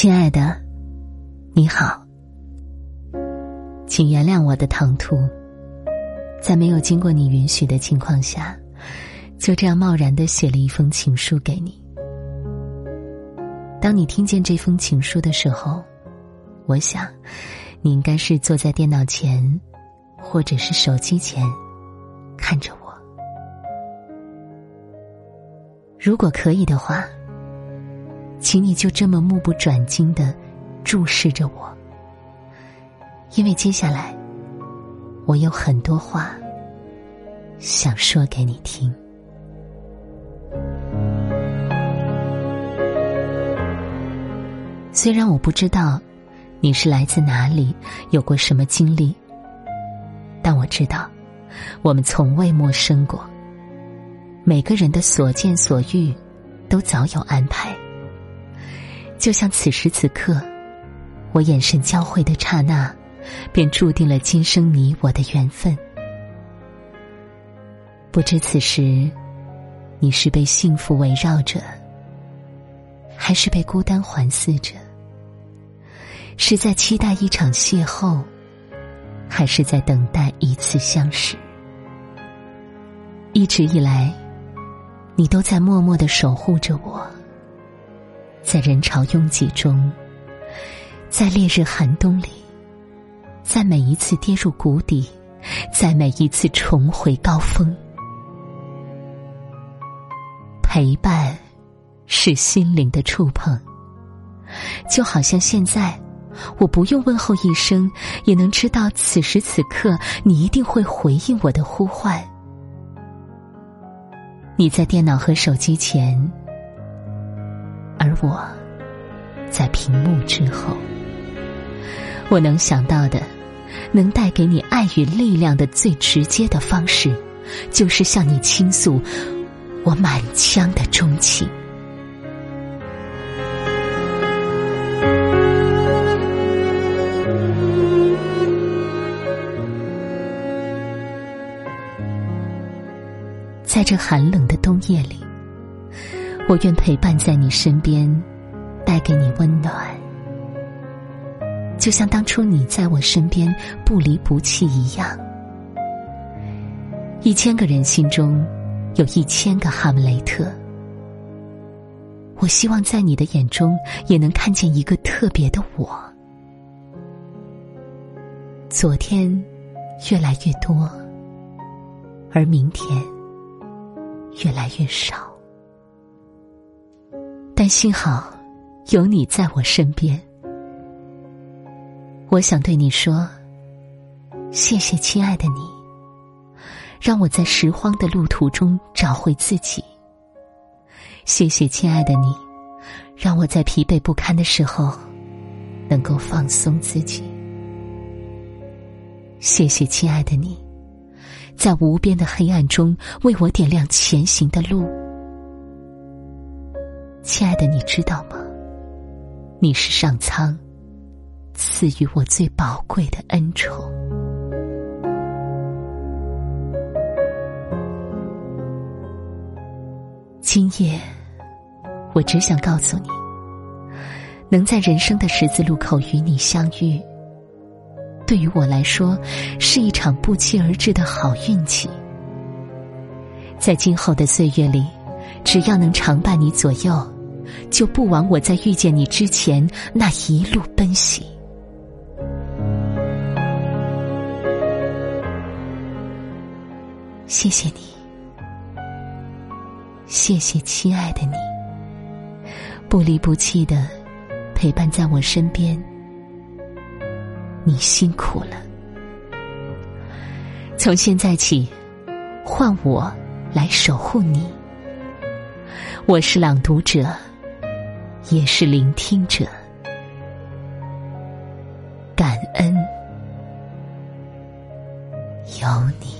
亲爱的，你好，请原谅我的唐突，在没有经过你允许的情况下，就这样贸然的写了一封情书给你。当你听见这封情书的时候，我想，你应该是坐在电脑前，或者是手机前，看着我。如果可以的话。请你就这么目不转睛的注视着我，因为接下来我有很多话想说给你听。虽然我不知道你是来自哪里，有过什么经历，但我知道我们从未陌生过。每个人的所见所遇都早有安排。就像此时此刻，我眼神交汇的刹那，便注定了今生你我的缘分。不知此时，你是被幸福围绕着，还是被孤单环伺着？是在期待一场邂逅，还是在等待一次相识？一直以来，你都在默默的守护着我。在人潮拥挤中，在烈日寒冬里，在每一次跌入谷底，在每一次重回高峰，陪伴是心灵的触碰。就好像现在，我不用问候一声，也能知道此时此刻你一定会回应我的呼唤。你在电脑和手机前。我，在屏幕之后，我能想到的，能带给你爱与力量的最直接的方式，就是向你倾诉我满腔的钟情。在这寒冷的冬夜里。我愿陪伴在你身边，带给你温暖，就像当初你在我身边不离不弃一样。一千个人心中有一千个哈姆雷特，我希望在你的眼中也能看见一个特别的我。昨天越来越多，而明天越来越少。但幸好，有你在我身边。我想对你说，谢谢亲爱的你，让我在拾荒的路途中找回自己。谢谢亲爱的你，让我在疲惫不堪的时候能够放松自己。谢谢亲爱的你，在无边的黑暗中为我点亮前行的路。亲爱的，你知道吗？你是上苍赐予我最宝贵的恩宠。今夜，我只想告诉你，能在人生的十字路口与你相遇，对于我来说是一场不期而至的好运气。在今后的岁月里。只要能常伴你左右，就不枉我在遇见你之前那一路奔袭。谢谢你，谢谢亲爱的你，不离不弃的陪伴在我身边。你辛苦了，从现在起，换我来守护你。我是朗读者，也是聆听者。感恩有你。